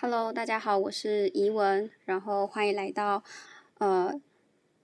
Hello，大家好，我是怡文，然后欢迎来到呃，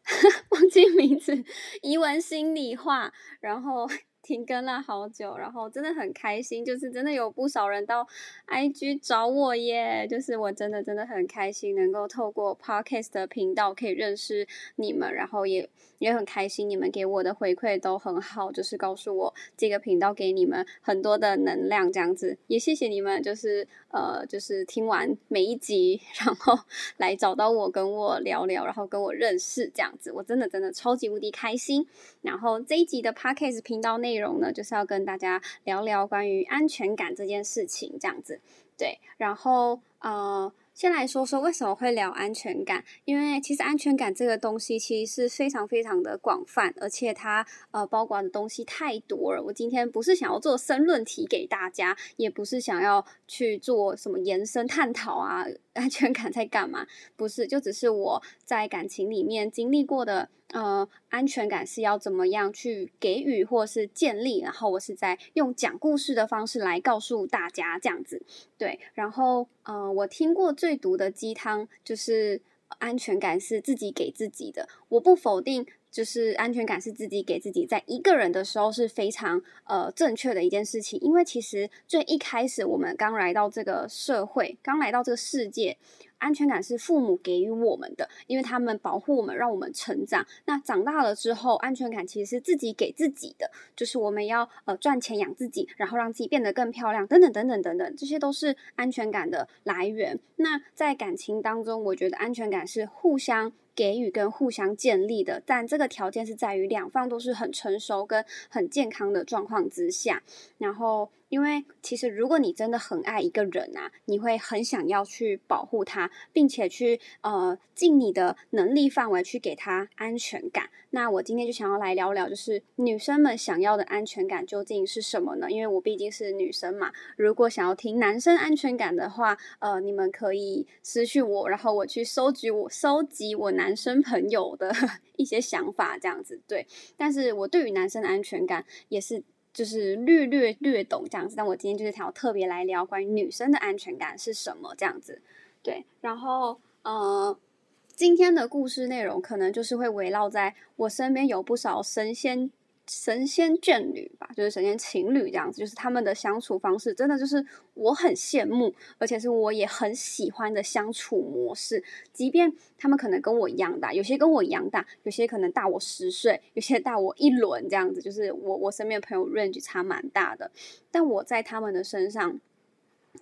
忘记名字，怡文心里话，然后。停更了好久，然后真的很开心，就是真的有不少人到 IG 找我耶，就是我真的真的很开心，能够透过 Podcast 的频道可以认识你们，然后也也很开心，你们给我的回馈都很好，就是告诉我这个频道给你们很多的能量，这样子，也谢谢你们，就是呃，就是听完每一集，然后 来找到我跟我聊聊，然后跟我认识这样子，我真的真的超级无敌开心。然后这一集的 Podcast 频道内。内容呢，就是要跟大家聊聊关于安全感这件事情，这样子。对，然后呃，先来说说为什么会聊安全感，因为其实安全感这个东西其实是非常非常的广泛，而且它呃包括的东西太多了。我今天不是想要做申论题给大家，也不是想要去做什么延伸探讨啊，安全感在干嘛？不是，就只是我在感情里面经历过的。呃，安全感是要怎么样去给予或是建立？然后我是在用讲故事的方式来告诉大家这样子。对，然后呃，我听过最毒的鸡汤就是安全感是自己给自己的。我不否定，就是安全感是自己给自己，在一个人的时候是非常呃正确的一件事情。因为其实最一开始我们刚来到这个社会，刚来到这个世界。安全感是父母给予我们的，因为他们保护我们，让我们成长。那长大了之后，安全感其实是自己给自己的，就是我们要呃赚钱养自己，然后让自己变得更漂亮，等等等等等等，这些都是安全感的来源。那在感情当中，我觉得安全感是互相。给予跟互相建立的，但这个条件是在于两方都是很成熟跟很健康的状况之下。然后，因为其实如果你真的很爱一个人啊，你会很想要去保护他，并且去呃尽你的能力范围去给他安全感。那我今天就想要来聊聊，就是女生们想要的安全感究竟是什么呢？因为我毕竟是女生嘛。如果想要听男生安全感的话，呃，你们可以私信我，然后我去收集我收集我。男生朋友的 一些想法，这样子对，但是我对于男生的安全感也是就是略略略懂这样子，但我今天就是想要特别来聊关于女生的安全感是什么这样子，对，然后呃，今天的故事内容可能就是会围绕在我身边有不少神仙。神仙眷侣吧，就是神仙情侣这样子，就是他们的相处方式，真的就是我很羡慕，而且是我也很喜欢的相处模式。即便他们可能跟我一样大，有些跟我一样大，有些可能大我十岁，有些大我一轮这样子，就是我我身边朋友 range 差蛮大的，但我在他们的身上。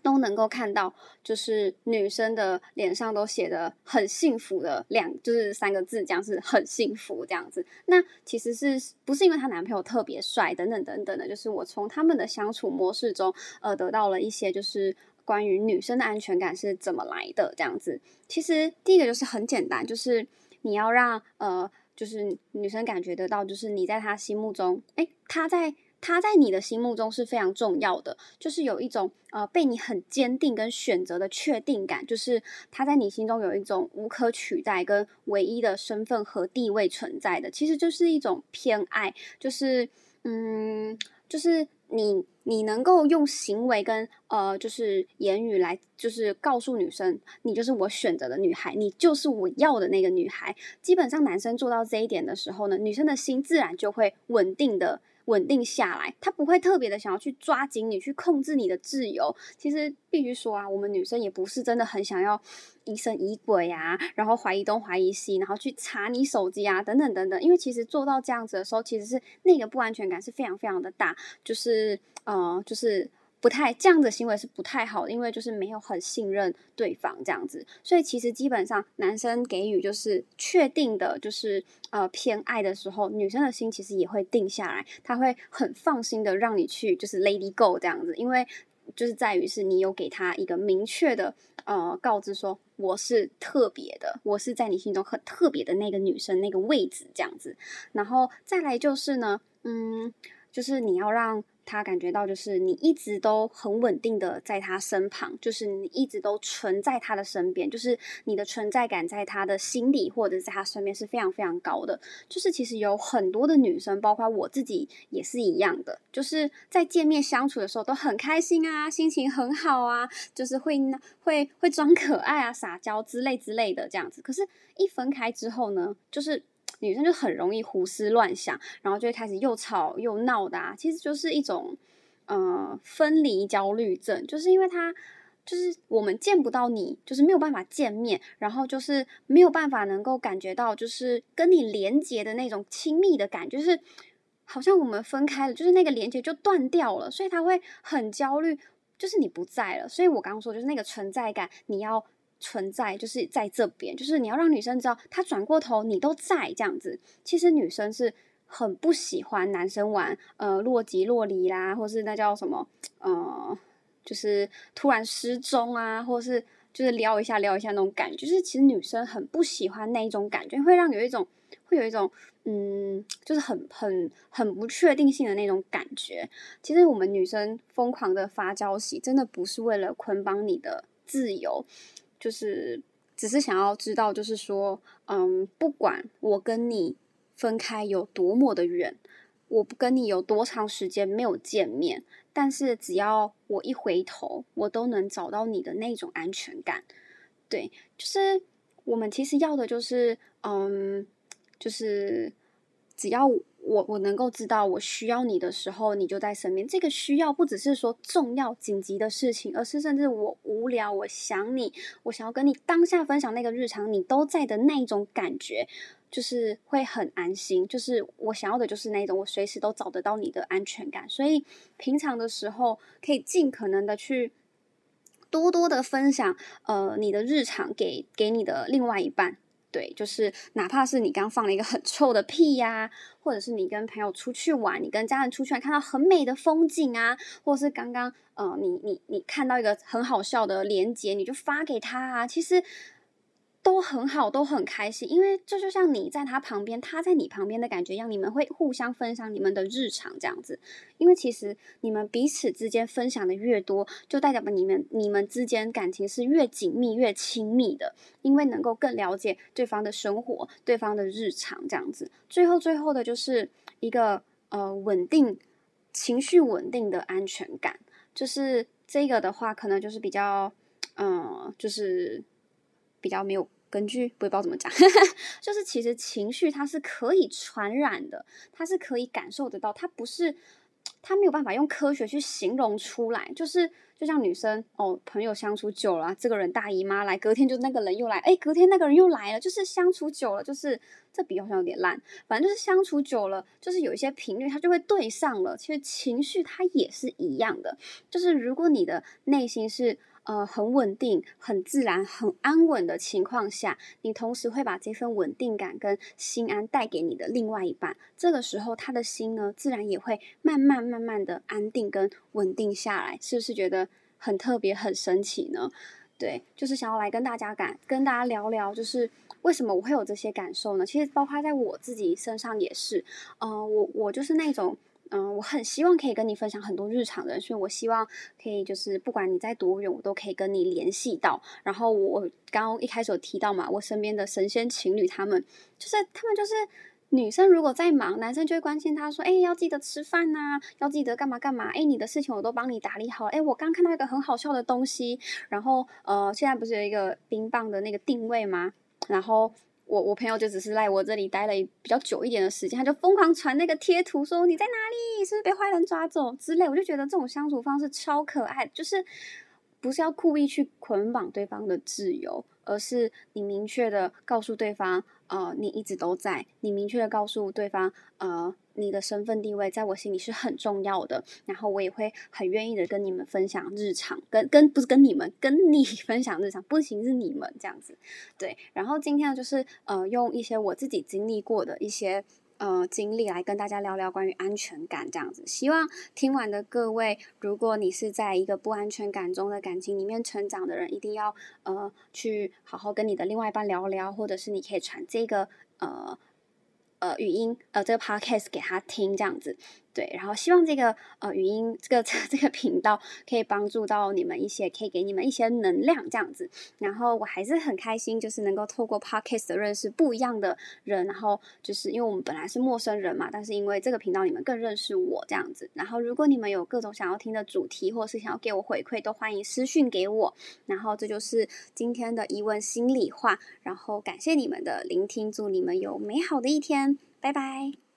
都能够看到，就是女生的脸上都写的很幸福的两，就是三个字，这样是很幸福这样子。那其实是不是因为她男朋友特别帅等等等等的？就是我从他们的相处模式中，呃，得到了一些就是关于女生的安全感是怎么来的这样子。其实第一个就是很简单，就是你要让呃，就是女生感觉得到，就是你在她心目中，哎，她在。他在你的心目中是非常重要的，就是有一种呃被你很坚定跟选择的确定感，就是他在你心中有一种无可取代跟唯一的身份和地位存在的，其实就是一种偏爱，就是嗯，就是你你能够用行为跟呃就是言语来就是告诉女生，你就是我选择的女孩，你就是我要的那个女孩。基本上男生做到这一点的时候呢，女生的心自然就会稳定的。稳定下来，他不会特别的想要去抓紧你，去控制你的自由。其实必须说啊，我们女生也不是真的很想要疑神疑鬼啊，然后怀疑东怀疑西，然后去查你手机啊，等等等等。因为其实做到这样子的时候，其实是那个不安全感是非常非常的大，就是呃，就是。不太这样的行为是不太好的，因为就是没有很信任对方这样子，所以其实基本上男生给予就是确定的，就是呃偏爱的时候，女生的心其实也会定下来，他会很放心的让你去就是 lady go 这样子，因为就是在于是你有给他一个明确的呃告知说我是特别的，我是在你心中很特别的那个女生那个位置这样子，然后再来就是呢，嗯。就是你要让他感觉到就是你一直都很稳定的在他身旁，就是你一直都存在他的身边，就是你的存在感在他的心里或者在他身边是非常非常高的。就是其实有很多的女生，包括我自己也是一样的，就是在见面相处的时候都很开心啊，心情很好啊，就是会会会装可爱啊、撒娇之类之类的这样子。可是，一分开之后呢，就是女生就很容易胡思乱想，然后就会开始又吵又闹的啊。其实就是一种，呃，分离焦虑症，就是因为他就是我们见不到你，就是没有办法见面，然后就是没有办法能够感觉到，就是跟你连接的那种亲密的感觉，就是好像我们分开了，就是那个连接就断掉了，所以他会很焦虑，就是你不在了。所以我刚刚说，就是那个存在感，你要。存在就是在这边，就是你要让女生知道，她转过头你都在这样子。其实女生是很不喜欢男生玩呃若即若离啦，或是那叫什么呃，就是突然失踪啊，或是就是撩一下撩一下那种感觉。就是其实女生很不喜欢那一种感觉，会让有一种会有一种嗯，就是很很很不确定性的那种感觉。其实我们女生疯狂的发消息，真的不是为了捆绑你的自由。就是只是想要知道，就是说，嗯，不管我跟你分开有多么的远，我不跟你有多长时间没有见面，但是只要我一回头，我都能找到你的那种安全感。对，就是我们其实要的就是，嗯，就是只要。我我能够知道我需要你的时候，你就在身边。这个需要不只是说重要紧急的事情，而是甚至我无聊，我想你，我想要跟你当下分享那个日常，你都在的那一种感觉，就是会很安心。就是我想要的就是那种我随时都找得到你的安全感。所以平常的时候，可以尽可能的去多多的分享，呃，你的日常给给你的另外一半。对，就是哪怕是你刚放了一个很臭的屁呀，或者是你跟朋友出去玩，你跟家人出去，看到很美的风景啊，或者是刚刚呃，你你你看到一个很好笑的连接，你就发给他啊，其实。都很好，都很开心，因为这就像你在他旁边，他在你旁边的感觉一样，你们会互相分享你们的日常这样子。因为其实你们彼此之间分享的越多，就代表你们你们之间感情是越紧密、越亲密的，因为能够更了解对方的生活、对方的日常这样子。最后最后的就是一个呃稳定情绪稳定的安全感，就是这个的话，可能就是比较嗯，就是。比较没有根据，我也不知道怎么讲，就是其实情绪它是可以传染的，它是可以感受得到，它不是，它没有办法用科学去形容出来，就是就像女生哦，朋友相处久了，这个人大姨妈来，隔天就那个人又来，哎，隔天那个人又来了，就是相处久了，就是这比好像有点烂，反正就是相处久了，就是有一些频率它就会对上了。其实情绪它也是一样的，就是如果你的内心是。呃，很稳定、很自然、很安稳的情况下，你同时会把这份稳定感跟心安带给你的另外一半。这个时候，他的心呢，自然也会慢慢、慢慢的安定跟稳定下来。是不是觉得很特别、很神奇呢？对，就是想要来跟大家感、跟大家聊聊，就是为什么我会有这些感受呢？其实，包括在我自己身上也是。嗯，我我就是那种。嗯，我很希望可以跟你分享很多日常的，所以我希望可以就是不管你在多远，我都可以跟你联系到。然后我刚刚一开始有提到嘛，我身边的神仙情侣，他们就是他们就是女生如果在忙，男生就会关心他说，哎，要记得吃饭呐，要记得干嘛干嘛。哎，你的事情我都帮你打理好。哎，我刚看到一个很好笑的东西，然后呃，现在不是有一个冰棒的那个定位吗？然后。我我朋友就只是来我这里待了比较久一点的时间，他就疯狂传那个贴图，说你在哪里，是不是被坏人抓走之类。我就觉得这种相处方式超可爱，就是不是要故意去捆绑对方的自由，而是你明确的告诉对方，呃，你一直都在，你明确的告诉对方，呃。你的身份地位在我心里是很重要的，然后我也会很愿意的跟你们分享日常，跟跟不是跟你们跟你 分享日常，不行是你们这样子，对。然后今天，就是呃用一些我自己经历过的一些呃经历来跟大家聊聊关于安全感这样子。希望听完的各位，如果你是在一个不安全感中的感情里面成长的人，一定要呃去好好跟你的另外一半聊聊，或者是你可以传这个呃。呃，语音呃，这个 podcast 给他听这样子，对，然后希望这个呃语音这个这个频道可以帮助到你们一些，可以给你们一些能量这样子。然后我还是很开心，就是能够透过 podcast 认识不一样的人。然后就是因为我们本来是陌生人嘛，但是因为这个频道你们更认识我这样子。然后如果你们有各种想要听的主题，或是想要给我回馈，都欢迎私讯给我。然后这就是今天的疑问心里话。然后感谢你们的聆听，祝你们有美好的一天，拜拜。